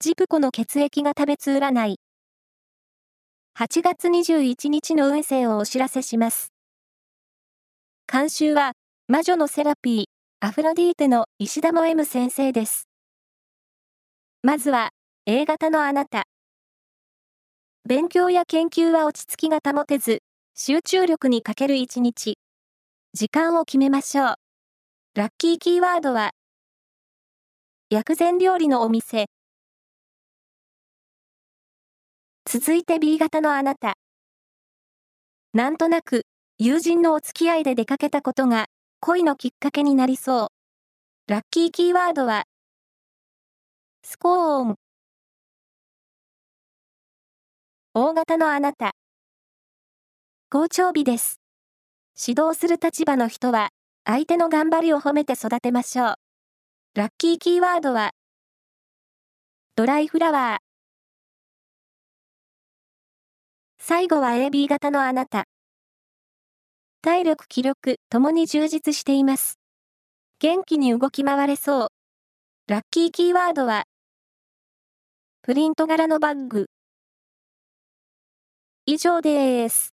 ジプコの血液が食べつ占い。8月21日の運勢をお知らせします。監修は、魔女のセラピー、アフロディーテの石田も M 先生です。まずは、A 型のあなた。勉強や研究は落ち着きが保てず、集中力に欠ける一日。時間を決めましょう。ラッキーキーワードは、薬膳料理のお店。続いて B 型のあなた。なんとなく、友人のお付き合いで出かけたことが、恋のきっかけになりそう。ラッキーキーワードは、スコーン。大型のあなた。好調日です。指導する立場の人は、相手の頑張りを褒めて育てましょう。ラッキーキーワードは、ドライフラワー。最後は AB 型のあなた。体力気力ともに充実しています。元気に動き回れそう。ラッキーキーワードは、プリント柄のバッグ。以上です。